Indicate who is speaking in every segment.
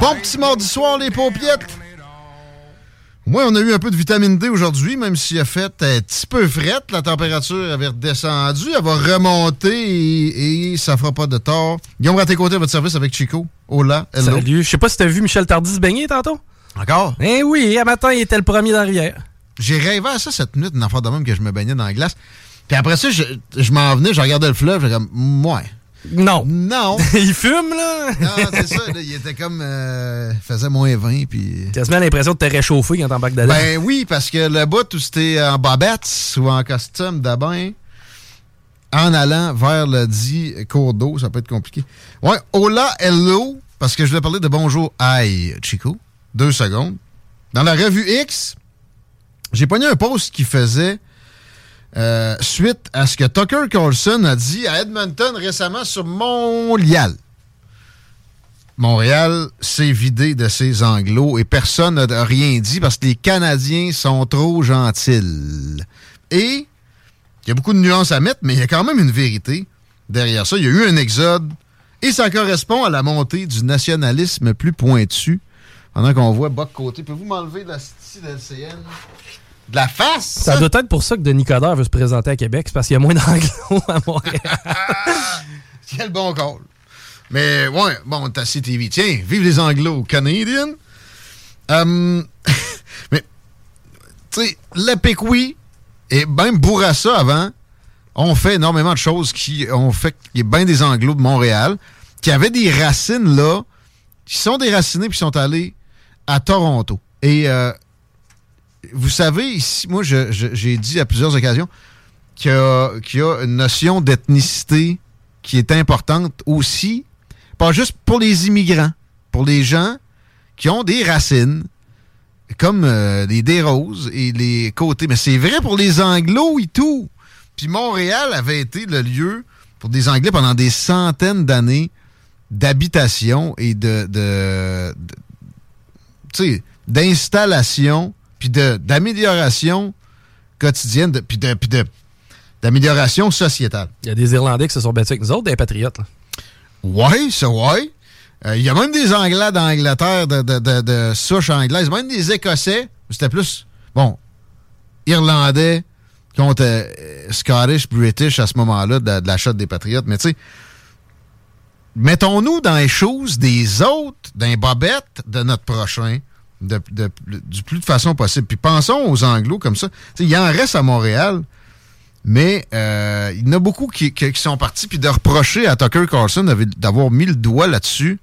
Speaker 1: Bon petit mardi soir, les paupiettes. Moi, on a eu un peu de vitamine D aujourd'hui, même s'il a fait un petit peu frette. La température avait redescendu. Elle va remonter et, et ça fera pas de tort. Guillaume Raté-Côté à votre service avec Chico. Hola, hello.
Speaker 2: Salut. Je sais pas si t'as vu Michel Tardy se baigner tantôt.
Speaker 1: Encore?
Speaker 2: Eh oui, à matin, il était le premier dans la rivière.
Speaker 1: J'ai rêvé à ça cette nuit, une affaire de même que je me baignais dans la glace. Puis après ça, je, je m'en venais, je regardais le fleuve, j'étais comme, ouais.
Speaker 2: Non.
Speaker 1: Non.
Speaker 2: il fume, là.
Speaker 1: non, c'est ça. là, il était comme. euh, il faisait moins 20, puis.
Speaker 2: Quasiment l'impression de te réchauffer quand t'embarques dedans.
Speaker 1: Ben oui, parce que le bout où c'était en bobette ou en costume de bain, en allant vers le dit cours d'eau, ça peut être compliqué. Ouais, hola, hello, parce que je voulais parler de bonjour, aïe, Chico. Deux secondes. Dans la revue X, j'ai pogné un post qui faisait euh, suite à ce que Tucker Carlson a dit à Edmonton récemment sur Montréal. Montréal s'est vidé de ses anglos et personne n'a rien dit parce que les Canadiens sont trop gentils. Et il y a beaucoup de nuances à mettre, mais il y a quand même une vérité derrière ça. Il y a eu un exode et ça correspond à la montée du nationalisme plus pointu. Pendant qu'on voit Boc Côté. Pouvez-vous m'enlever la style LCN de la face?
Speaker 2: Ça doit être pour ça que Denis Coderre veut se présenter à Québec. C'est parce qu'il y a moins d'anglo à Montréal.
Speaker 1: Quel bon call. Mais ouais, bon, t'as CTV. Tiens, vive les anglo-canadiens. Euh, mais, tu sais, le Pécoui et même Bourassa avant ont fait énormément de choses qui ont fait qu'il y a bien des anglos de Montréal qui avaient des racines là, qui sont déracinés puis sont allés à Toronto. Et euh, vous savez, ici, moi, j'ai dit à plusieurs occasions qu'il y, y a une notion d'ethnicité qui est importante aussi, pas juste pour les immigrants, pour les gens qui ont des racines, comme euh, les Desroses et les côtés. Mais c'est vrai pour les Anglos et tout. Puis Montréal avait été le lieu pour des Anglais pendant des centaines d'années d'habitation et de, de, d'installation puis de- d'amélioration quotidienne, de- puis de, puis de- d'amélioration sociétale.
Speaker 2: Il y a des Irlandais qui se sont battus avec nous autres, des patriotes.
Speaker 1: Oui, ça, oui. Il y a même des Anglais d'Angleterre, de, de, de, de souche anglaise, même des Écossais. C'était plus, bon, Irlandais contre euh, Scottish, British à ce moment-là de, de la shot des Patriotes. Mais tu sais, mettons-nous dans les choses des autres, dans les bobettes de notre prochain, du plus de façon possible. Puis pensons aux Anglos comme ça. Tu sais, Il en reste à Montréal. Mais euh, il y en a beaucoup qui, sont partis, puis de reprocher à Tucker Carlson d'av- d'avoir mis le doigt là-dessus.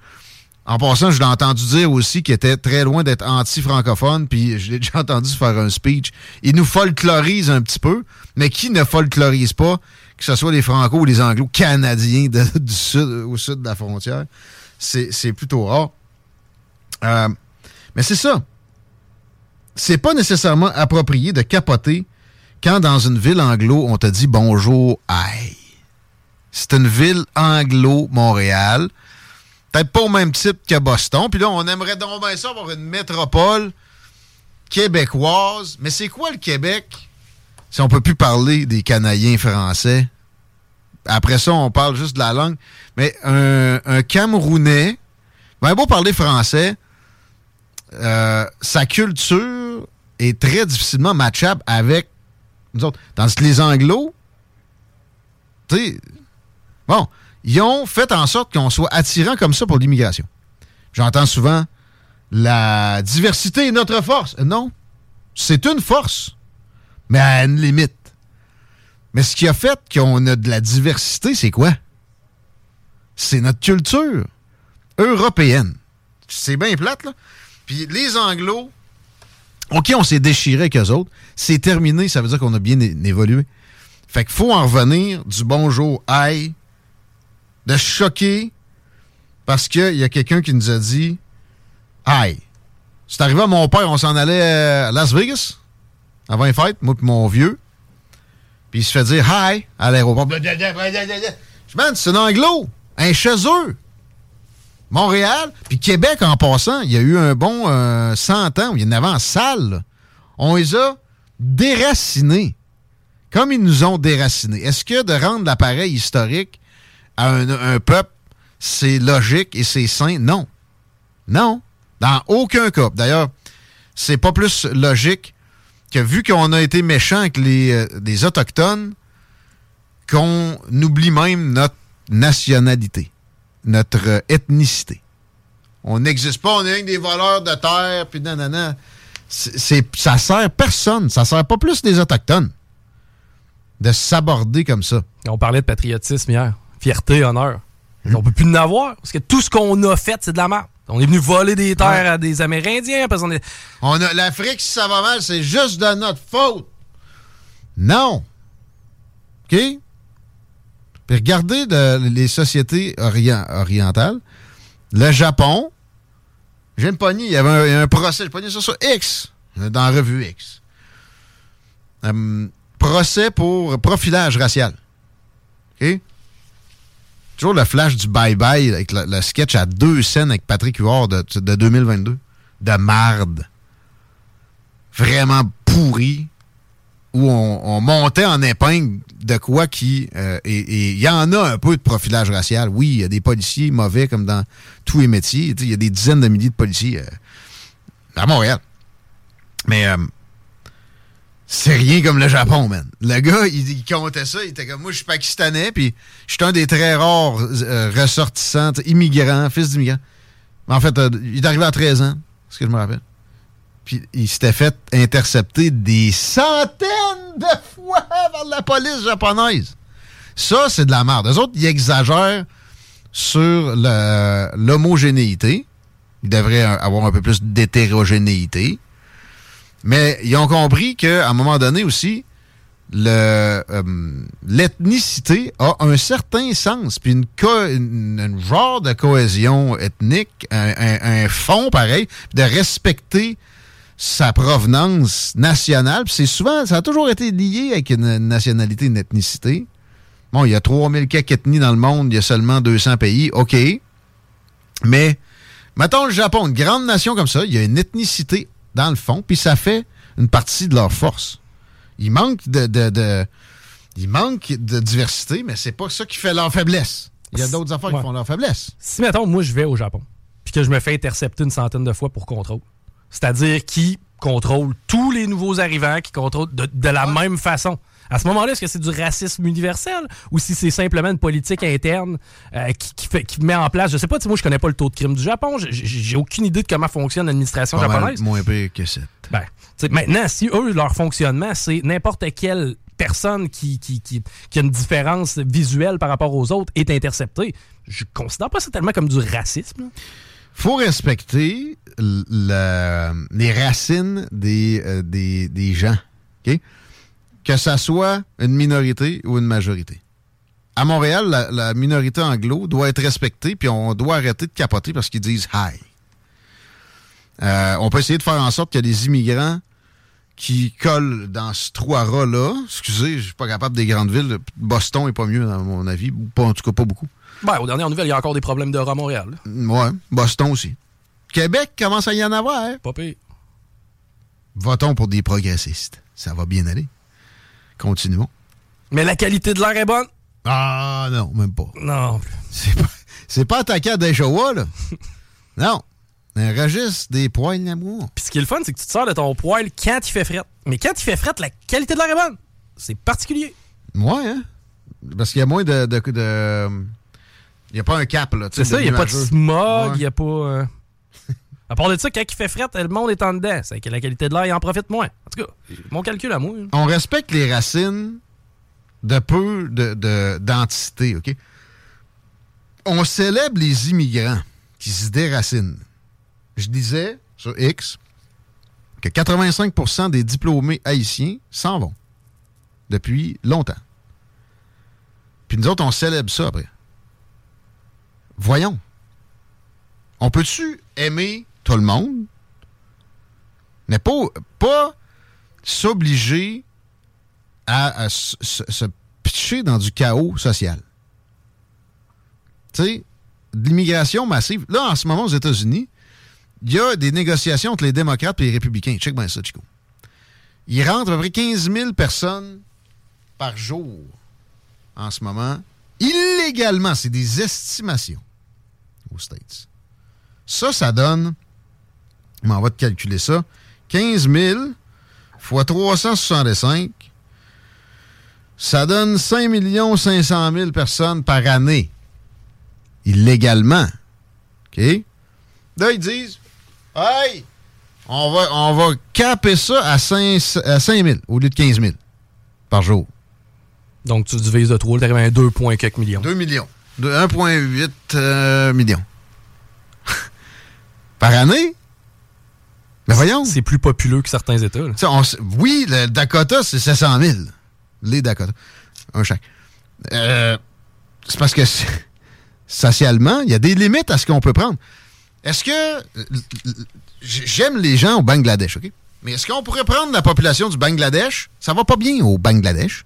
Speaker 1: En passant, je l'ai entendu dire aussi qu'il était très loin d'être anti-francophone, puis je l'ai déjà entendu faire un speech. Il nous folklorise un petit peu, mais qui ne folklorise pas, que ce soit les Franco ou les Anglo-Canadiens du sud, au sud de la frontière? C'est plutôt rare. Euh, mais c'est ça. C'est pas nécessairement approprié de capoter quand dans une ville anglo, on te dit bonjour, aïe. C'est une ville anglo-Montréal. Peut-être pas au même type que Boston. Puis là, on aimerait donc bien ça avoir une métropole québécoise. Mais c'est quoi le Québec si on peut plus parler des Canadiens français? Après ça, on parle juste de la langue. Mais un, un Camerounais, ben beau parler français, euh, sa culture est très difficilement matchable avec nous autres. Tandis que les Anglos, tu sais, bon, ils ont fait en sorte qu'on soit attirant comme ça pour l'immigration. J'entends souvent la diversité est notre force. Non, c'est une force, mais à une limite. Mais ce qui a fait qu'on a de la diversité, c'est quoi? C'est notre culture européenne. C'est bien plate, là. Les Anglos, OK, on s'est déchiré avec eux autres. C'est terminé, ça veut dire qu'on a bien évolué. Fait qu'il faut en revenir du bonjour, aïe, de choquer parce qu'il y a quelqu'un qui nous a dit aïe. C'est arrivé à mon père, on s'en allait à Las Vegas avant les fêtes, moi et mon vieux. Puis il se fait dire hi à l'aéroport. Je Man, c'est un anglo, un chez eux. Montréal, puis Québec en passant, il y a eu un bon euh, 100 ans il y en avait en salle. On les a déracinés. Comme ils nous ont déracinés. Est-ce que de rendre l'appareil historique à un, un peuple, c'est logique et c'est sain? Non. Non. Dans aucun cas. D'ailleurs, c'est pas plus logique que vu qu'on a été méchant avec les, euh, les Autochtones, qu'on oublie même notre nationalité, notre ethnicité. On n'existe pas, on est rien que des voleurs de terre, puis nanana. C'est, ça sert personne, ça sert pas plus des Autochtones de s'aborder comme ça.
Speaker 2: On parlait de patriotisme hier. Fierté, honneur. On peut plus en avoir. Parce que tout ce qu'on a fait, c'est de la merde. On est venu voler des terres
Speaker 1: Ouais.
Speaker 2: à des Amérindiens parce qu'on est.
Speaker 1: On a l'Afrique, si ça va mal, c'est juste de notre faute. Non. OK? Puis regardez de- les sociétés orient- orientales. Le Japon, j'ai une pognée, il y avait un, procès, j'ai pogné ça sur X, dans la revue X. Hum, procès pour profilage racial. OK? Toujours le flash du bye-bye avec le, le sketch à deux scènes avec Patrick Huard de, de 2022. De marde. Vraiment pourri. Où on, on montait en épingle de quoi qui... euh, et il y en a un peu de profilage racial. Oui, il y a des policiers mauvais comme dans tous les métiers. Il y a des dizaines de milliers de policiers euh, à Montréal. Mais... euh, c'est rien comme le Japon, man. Le gars, il, comptait ça, il était comme moi, je suis pakistanais, puis je suis un des très rares ressortissants, immigrants, fils d'immigrants. En fait, il est arrivé à 13 ans, ce que je me rappelle. Puis il s'était fait intercepter des centaines de fois par la police japonaise. Ça, c'est de la merde. Les autres, ils exagèrent sur l'homogénéité. Ils devraient avoir un peu plus d'hétérogénéité. Mais ils ont compris qu'à un moment donné aussi, euh, l'ethnicité a un certain sens, puis une, genre de cohésion ethnique, un, un- un fond pareil, de respecter sa provenance nationale. Puis c'est souvent, ça a toujours été lié avec une nationalité, une ethnicité. Bon, il y a 3000 quelques ethnies dans le monde, il y a seulement 200 pays, OK. Mais, mettons le Japon, une grande nation comme ça, il y a une ethnicité dans le fond, puis ça fait une partie de leur force. Il manque de, de, de- il manque de diversité, mais c'est pas ça qui fait leur faiblesse. Il y a d'autres affaires
Speaker 2: Ouais.
Speaker 1: qui font leur faiblesse.
Speaker 2: Si, mettons, moi, je vais au Japon, puis que je me fais intercepter une centaine de fois pour contrôle, c'est-à-dire qui contrôle tous les nouveaux arrivants, qui contrôle de, de la même façon. À ce moment-là, est-ce que c'est du racisme universel ou si c'est simplement une politique interne euh, qui, qui fait, qui met en place, je sais pas, moi je connais pas le taux de crime du Japon, j'ai- aucune idée de comment fonctionne l'administration
Speaker 1: Pas mal
Speaker 2: japonaise.
Speaker 1: moins pire que ça.
Speaker 2: Ben, maintenant, si eux, leur fonctionnement, c'est n'importe quelle personne qui, qui, qui, qui a une différence visuelle par rapport aux autres est interceptée, je considère pas ça tellement comme du racisme. là.
Speaker 1: Faut respecter les racines des, euh, gens. Que ça soit une minorité ou une majorité. À Montréal, la, minorité anglo doit être respectée, puis on doit arrêter de capoter parce qu'ils disent hi. Euh, on peut essayer de faire en sorte qu'il y a des immigrants qui collent dans ce trou-là. Excusez, je suis pas capable des grandes villes. Boston est pas mieux, à mon avis. Pas, en tout cas, pas beaucoup.
Speaker 2: Ben, aux dernières nouvelles, il y a encore des problèmes de à Montréal. là.
Speaker 1: Ouais, Boston aussi. Québec commence à y en avoir. hein?
Speaker 2: Pas pire.
Speaker 1: Votons pour des progressistes? Ça va bien aller. Continuons.
Speaker 2: Mais la qualité de l'air est bonne?
Speaker 1: Ah non, même pas.
Speaker 2: Non.
Speaker 1: C'est pas, c'est pas attaqué à Deshawa, là. non. Un registre des poils d'amour.
Speaker 2: Puis ce qui est le fun, c'est que tu te sors de ton poil quand il fait fret. Mais quand il fait fret, la qualité de l'air est bonne. C'est particulier.
Speaker 1: Ouais, hein? Parce qu'il y a moins de, de, de, Il n'y a pas un cap, là.
Speaker 2: C'est ça, il n'y a pas de smog, il n'y a pas. Euh, à part de ça, quand il fait fret, le monde est en dedans. C'est que la qualité de l'air, il en profite moins. En tout cas, mon calcul à moi.
Speaker 1: On respecte les racines de peu d'entité, de, OK? On célèbre les immigrants qui se déracinent. Je disais sur X que 85% des diplômés haïtiens s'en vont depuis longtemps. Puis nous autres, on célèbre ça après. Voyons. On peut-tu aimer tout le monde, mais pas, s'obliger à, se, pitcher dans du chaos social? Tu sais, l'immigration massive. Là, en ce moment, aux États-Unis, il y a des négociations entre les démocrates et les républicains. Check bien ça, Chico. Il rentre à peu près 15 000 personnes par jour en ce moment. Illégalement, c'est des estimations aux States. Ça, ça donne, on va te calculer ça, 15 000 fois 365, ça donne 5 500 000 personnes par année, illégalement. OK? Là, ils disent, hey, on va, on va caper ça à 5, à 5 000 au lieu de 15 000 par jour.
Speaker 2: Donc, tu divises de 3, tu arrives à 2 points quelques millions.
Speaker 1: 2 millions. 1,8 euh, millions. Par année? Mais voyons.
Speaker 2: C'est plus populeux que certains États.
Speaker 1: oui, le Dakota, c'est 700 000. Les Dakota. Un chaque. Euh, c'est parce que socialement, il y a des limites à ce qu'on peut prendre. Est-ce que. J'aime les gens au Bangladesh, OK? Mais est-ce qu'on pourrait prendre la population du Bangladesh? Ça va pas bien au Bangladesh.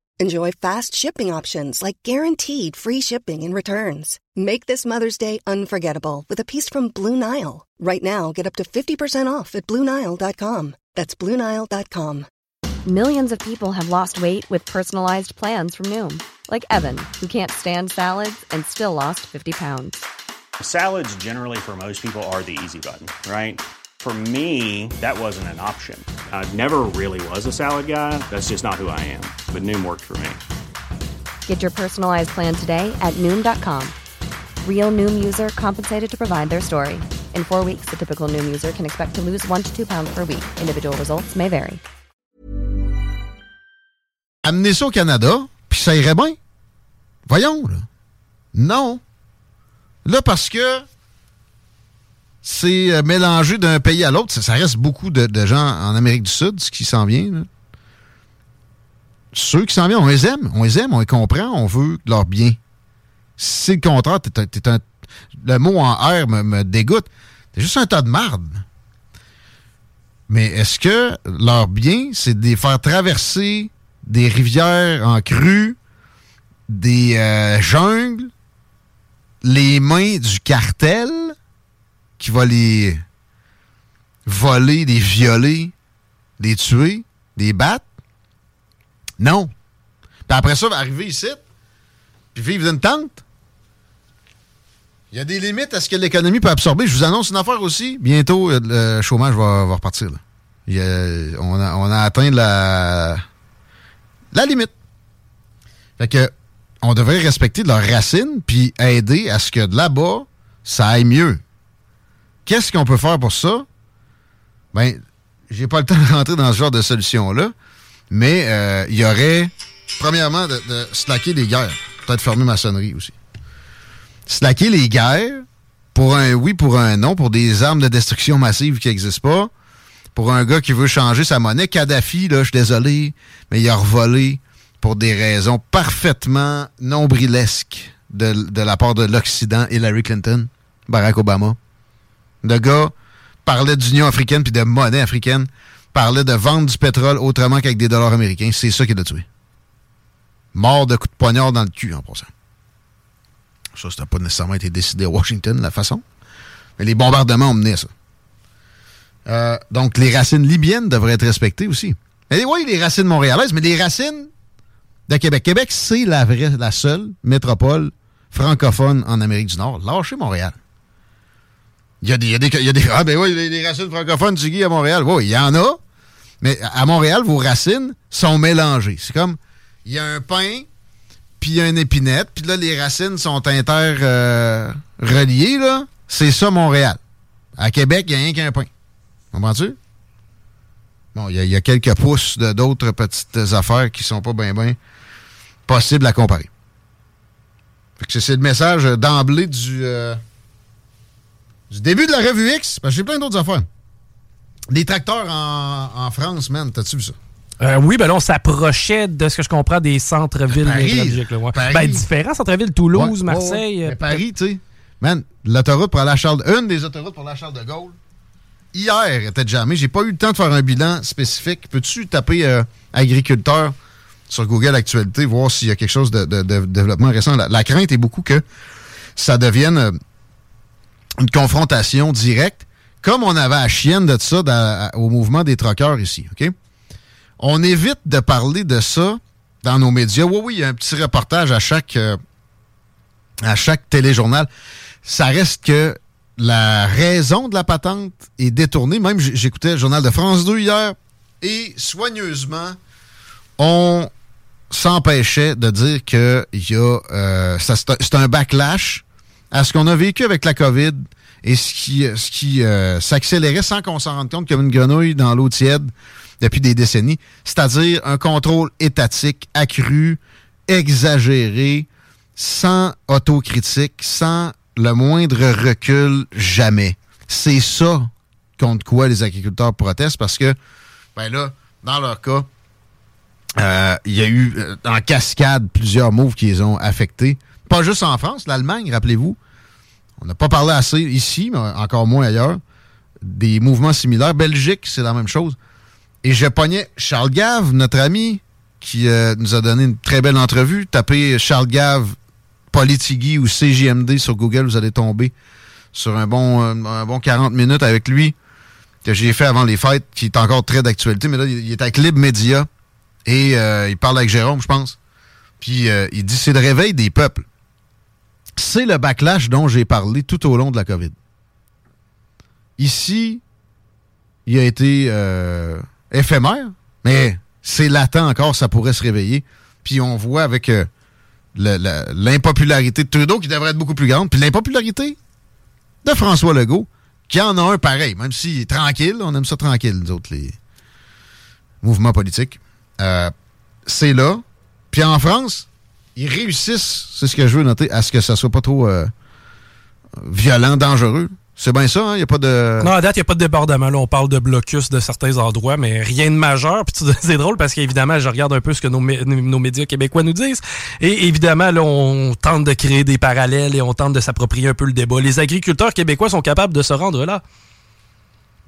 Speaker 3: Enjoy fast shipping options like guaranteed free shipping and returns. Make this Mother's Day unforgettable with a piece from Blue Nile. Right now, get up to 50% off at BlueNile.com. That's BlueNile.com.
Speaker 4: Millions of people have lost weight with personalized plans from Noom, like Evan, who can't stand salads and still lost 50 pounds.
Speaker 5: Salads, generally, for most people, are the easy button, right? For me, that wasn't an option. I never really was a salad guy. That's just not who I am. But Noom worked for me.
Speaker 4: Get your personalized plan today at Noom.com. Real Noom user compensated to provide their story. In four weeks, the typical Noom user can expect to lose one to two pounds per week. Individual results may vary.
Speaker 1: Amener ça au Canada, puis ça irait bien. Voyons, là. Non. Là, parce que c'est euh, mélangé d'un pays à l'autre. Ça, reste beaucoup de, gens en Amérique du Sud, ce qui s'en vient. Ceux qui s'en viennent, on les aime. On les aime, on les comprend, on veut leur bien. Si c'est le contraire, le mot en R me, dégoûte. T'es juste un tas de marde. Mais est-ce que leur bien, c'est de faire traverser des rivières en crue, des euh, jungles, les mains du cartel, qui va les voler, les violer, les tuer, les battre? Non. Puis après ça, va arriver ici, puis vivre dans une tente. Il y a des limites à ce que l'économie peut absorber. Je vous annonce une affaire aussi. Bientôt, euh, le chômage va, repartir. on, a, atteint la, limite. Fait que on devrait respecter leurs racines puis aider à ce que de là-bas, ça aille mieux. Qu'est-ce qu'on peut faire pour ça? Ben, j'ai pas le temps de rentrer dans ce genre de solution-là, mais euh, il y aurait, premièrement, de, slacker les guerres. Peut-être fermer ma sonnerie aussi. Slacker les guerres pour un oui, pour un non, pour des armes de destruction massive qui n'existent pas, pour un gars qui veut changer sa monnaie. Kadhafi, là, je suis désolé, mais il a revolé pour des raisons parfaitement nombrilesques de la part de l'Occident, Hillary Clinton, Barack Obama. Le gars parlait d'Union africaine puis de monnaie africaine, parlait de vendre du pétrole autrement qu'avec des dollars américains. C'est ça qui l'a tué. Mort de coup de poignard dans le cul, en passant. Ça, ça n'a pas nécessairement été décidé à Washington, la façon. Mais les bombardements ont mené à ça. Euh, donc, les racines libyennes devraient être respectées aussi. Mais oui, les racines montréalaises, mais les racines de Québec. Québec, c'est la la seule métropole francophone en Amérique du Nord. Lâchez Montréal. Il y a des, il y a des, ah ben racines francophones du Guy à Montréal. Oui, il y en a. Mais à Montréal, vos racines sont mélangées. C'est comme, il y a un pain, puis il y a une épinette, puis là, les racines sont inter-reliées, là. C'est ça, Montréal. À Québec, il n'y a rien qu'un pain. Comprends-tu? Bon, il y, a- quelques pouces d'autres petites affaires qui sont pas bien, possibles à comparer. C'est- le message euh, d'emblée du, euh, du début de la revue X. Parce que j'ai plein d'autres affaires. Des tracteurs en, en France, man, t'as-tu vu ça?
Speaker 2: Euh, oui, ben là, on s'approchait de ce que je comprends des centres-villes névralgiques, ouais.
Speaker 1: Paris.
Speaker 2: Ben, différents centres-villes, Toulouse,
Speaker 1: Ouais,
Speaker 2: Marseille.
Speaker 1: ouais,
Speaker 2: euh,
Speaker 1: Mais Paris, tu sais. Man, l'autoroute pour aller à Charles... Une des autoroutes pour à Charles de Gaulle, hier, était jamais. J'ai pas eu le temps de faire un bilan spécifique. Peux-tu taper euh, agriculteur sur Google Actualité, voir s'il y a quelque chose de, de- de développement récent? La, la crainte est beaucoup que ça devienne euh, une confrontation directe, comme on avait à chienne de ça au mouvement des troqueurs ici, OK? On évite de parler de ça dans nos médias. Oui, oui, il y a un petit reportage à chaque... euh, à chaque téléjournal, ça reste que la raison de la patente est détournée. Même j'écoutais le journal de France 2 hier et soigneusement, on s'empêchait de dire que euh, c'est un backlash à ce qu'on a vécu avec la COVID et ce qui, ce qui euh, s'accélérait sans qu'on s'en rende compte comme une grenouille dans l'eau tiède depuis des décennies, c'est-à-dire un contrôle étatique accru, exagéré, sans autocritique, sans le moindre recul, jamais. C'est ça contre quoi les agriculteurs protestent parce que, ben là, dans leur cas, euh, il y a eu euh, en cascade plusieurs moves qui les ont affectés. Pas juste en France, l'Allemagne, rappelez-vous. On n'a pas parlé assez ici, mais encore moins ailleurs. Des mouvements similaires. Belgique, c'est la même chose. Et je pognais Charles Gave, notre ami, qui euh, nous a donné une très belle entrevue. Tapez Charles Gave, Politigui ou CJMD sur Google, vous allez tomber sur un bon, euh, un bon 40 minutes avec lui que j'ai fait avant les fêtes, qui est encore très d'actualité. Mais là, il est avec Lib Media et euh, il parle avec Jérôme, je pense. Puis il dit c'est le réveil des peuples. C'est le backlash dont j'ai parlé tout au long de la COVID. Ici, il a été euh, éphémère, mais c'est latent encore, ça pourrait se réveiller. Puis on voit avec euh, l'impopularité de Trudeau qui devrait être beaucoup plus grande, puis l'impopularité de François Legault, qui en a un pareil, même s'il est tranquille, on aime ça tranquille, nous autres, les mouvements politiques. Euh, c'est là. Puis en France, ils réussissent, c'est ce que je veux noter, à ce que ça soit pas trop euh, violent, dangereux. C'est bien ça, il n'y a pas de...
Speaker 2: Non, à date, il n'y a pas de débordement. Là, on parle de blocus de certains endroits, mais rien de majeur. Puis c'est drôle parce qu'évidemment, je regarde un peu ce que nos médias québécois nous disent. Et évidemment, là, on tente de créer des parallèles et on tente de s'approprier un peu le débat. Les agriculteurs québécois sont capables de se rendre là.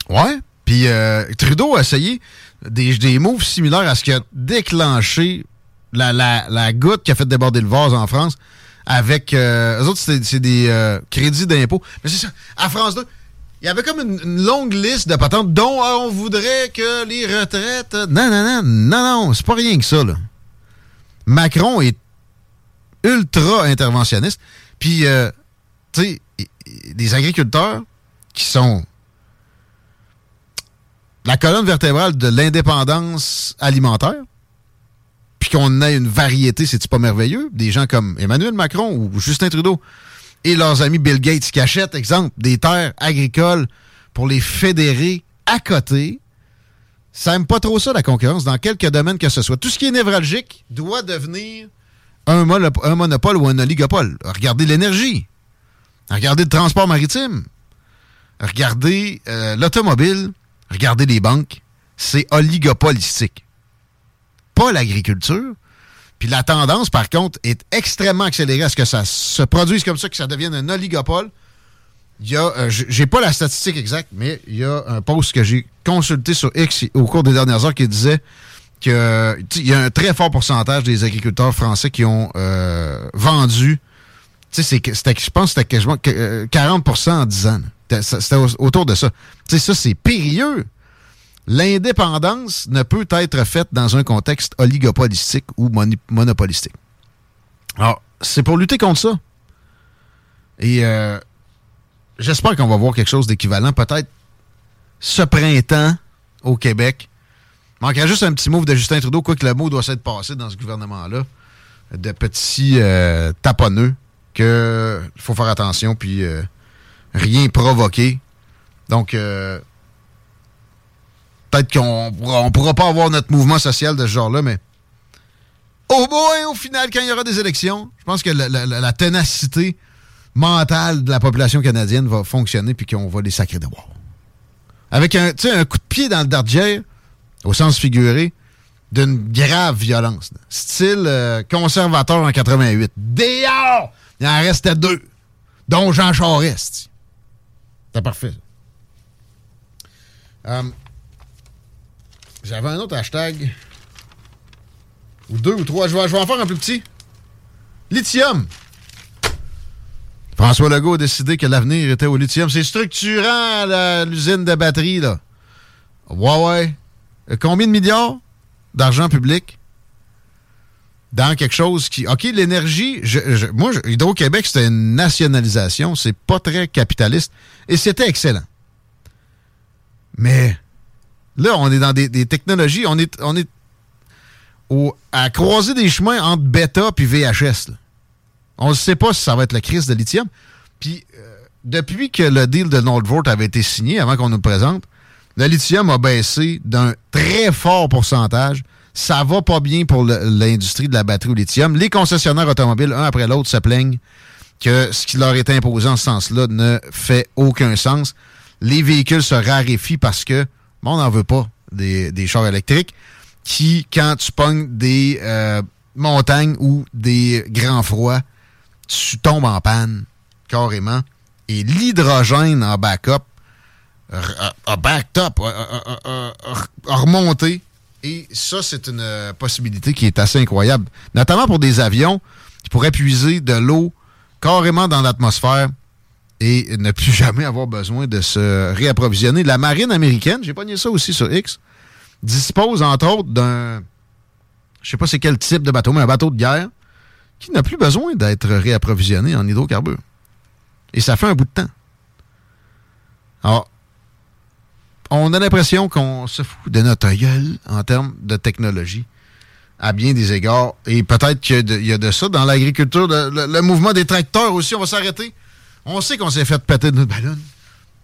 Speaker 1: Ouais. Puis euh, Trudeau a essayé des, des moves similaires à ce qui a déclenché la, la, la goutte qui a fait déborder le vase en France avec... Euh, eux autres, c'est des euh, crédits d'impôt. Mais c'est ça. À France 2, il y avait comme une, longue liste de patentes dont euh, on voudrait que les retraites... Non, non, non, non, non, c'est pas rien que ça, là. Macron est ultra interventionniste. Puis, euh, tu sais, des agriculteurs qui sont la colonne vertébrale de l'indépendance alimentaire, puis qu'on ait une variété, c'est-tu pas merveilleux? Des gens comme Emmanuel Macron ou Justin Trudeau et leurs amis Bill Gates qui achètent, exemple, des terres agricoles pour les fédérer à côté. Ça aime pas trop ça, la concurrence, dans quelques domaines que ce soit. Tout ce qui est névralgique doit devenir un, mono- un monopole ou un oligopole. Regardez l'énergie. Regardez le transport maritime. Regardez euh, l'automobile. Regardez les banques. C'est oligopolistique. Pas l'agriculture. Puis la tendance, par contre, est extrêmement accélérée à ce que ça se produise comme ça, que ça devienne un oligopole. Y a, euh, j'ai pas la statistique exacte, mais il y a un post que j'ai consulté sur X au cours des dernières heures qui disait que il y a un très fort pourcentage des agriculteurs français qui ont euh, vendu. Tu sais, c'était- je pense que c'était quasiment que, euh, 40% en 10 ans. C'était- C'était au- autour de ça. Tu sais, ça, c'est périlleux. L'indépendance ne peut être faite dans un contexte oligopolistique ou monopolistique. Alors, c'est pour lutter contre ça. Et euh, j'espère qu'on va voir quelque chose d'équivalent, peut-être ce printemps au Québec. Il manquerait juste un petit mot de Justin Trudeau, quoi que le mot doit s'être passé dans ce gouvernement-là, de petits euh, taponneux, qu'il faut faire attention, puis euh, rien provoquer. Donc, euh, peut-être qu'on ne pourra pas avoir notre mouvement social de ce genre-là, mais au moins, au final, quand il y aura des élections, je pense que la, ténacité mentale de la population canadienne va fonctionner puis qu'on va les sacrer de. Avec un, coup de pied dans le dardier, au sens figuré, d'une grave violence. Style euh, conservateur en 88. Dehors! Il en restait deux, dont Jean Charest. C'est parfait. Euh, j'avais un autre hashtag. Ou deux ou trois. Je vais, je vais en faire un plus petit. Lithium. François Legault a décidé que l'avenir était au lithium. C'est structurant, l'usine de batterie, là. Ouais, ouais. Combien de milliards d'argent public dans quelque chose qui. OK, l'énergie. moi, Hydro-Québec, c'était une nationalisation. C'est pas très capitaliste. Et c'était excellent. Mais là, on est dans des, technologies. On est, à croiser des chemins entre bêta et VHS. On ne sait pas si ça va être la crise de lithium. Puis, euh, depuis que le deal de Nordvolt avait été signé, avant qu'on nous le présente, le lithium a baissé d'un très fort pourcentage. Ça va pas bien pour l'industrie de la batterie au lithium. Les concessionnaires automobiles, un après l'autre, se plaignent que ce qui leur est imposé en ce sens-là ne fait aucun sens. Les véhicules se raréfient parce que on n'en veut pas des, des chars électriques qui, quand tu pognes des euh, montagnes ou des grands froids, tu tombes en panne carrément. Et l'hydrogène en backup a backed up, a, remonté. Et ça, c'est une possibilité qui est assez incroyable. Notamment pour des avions qui pourraient puiser de l'eau carrément dans l'atmosphère et ne plus jamais avoir besoin de se réapprovisionner. La marine américaine, j'ai pogné ça aussi sur X, dispose entre autres d'un, je sais pas c'est quel type de bateau, mais un bateau de guerre qui n'a plus besoin d'être réapprovisionné en hydrocarbures. Et ça fait un bout de temps. Alors, on a l'impression qu'on se fout de notre gueule en termes de technologie à bien des égards. Et peut-être qu'il y, a de ça dans l'agriculture. Le, mouvement des tracteurs aussi, on va s'arrêter. On sait qu'on s'est fait péter de notre ballon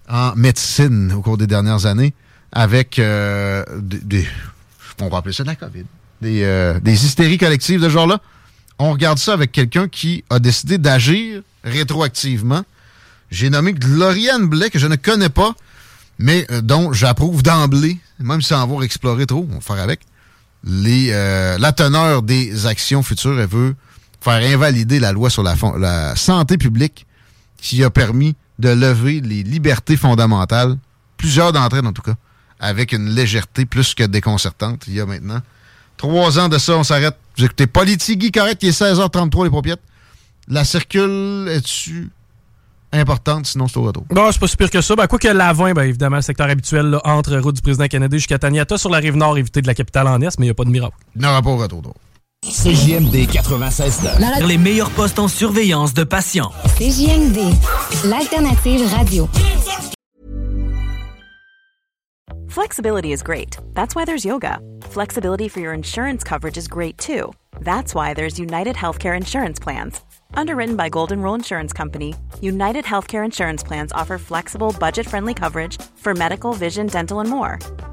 Speaker 1: en médecine au cours des dernières années avec euh, des, On va appeler ça la COVID. Des, euh, des hystéries collectives de ce genre-là. On regarde ça avec quelqu'un qui a décidé d'agir rétroactivement. J'ai nommé Gloriane Blais, que je ne connais pas, mais euh, dont j'approuve d'emblée, même sans avoir exploré trop, on va faire avec, la teneur des actions futures. Elle veut faire invalider la loi sur la santé publique qui a permis de lever les libertés fondamentales, plusieurs d'entre elles en tout cas, avec une légèreté plus que déconcertante il y a maintenant. Trois ans de ça, on s'arrête. Vous écoutez Politigui correct, il est 16h33 les paupiètes. La circule est-tu importante, sinon c'est au retour?
Speaker 2: Non, c'est pas si pire que ça. Ben, quoi que l'avant, ben, évidemment, le secteur habituel entre route du président Kennedy jusqu'à Taniata sur la rive nord, éviter de la capitale en est, mais il n'y a pas de miracle.
Speaker 1: Il n'y aura pas au retour.
Speaker 6: CJMD 96 Les meilleurs postes en surveillance de patients.
Speaker 7: CJMD, l'alternative radio.
Speaker 8: Flexibility is great. That's why there's yoga. Flexibility for your insurance coverage is great too. That's why there's United Healthcare Insurance Plans. Underwritten by Golden Rule Insurance Company, United Healthcare Insurance Plans offer flexible, budget friendly coverage for medical, vision, dental, and more.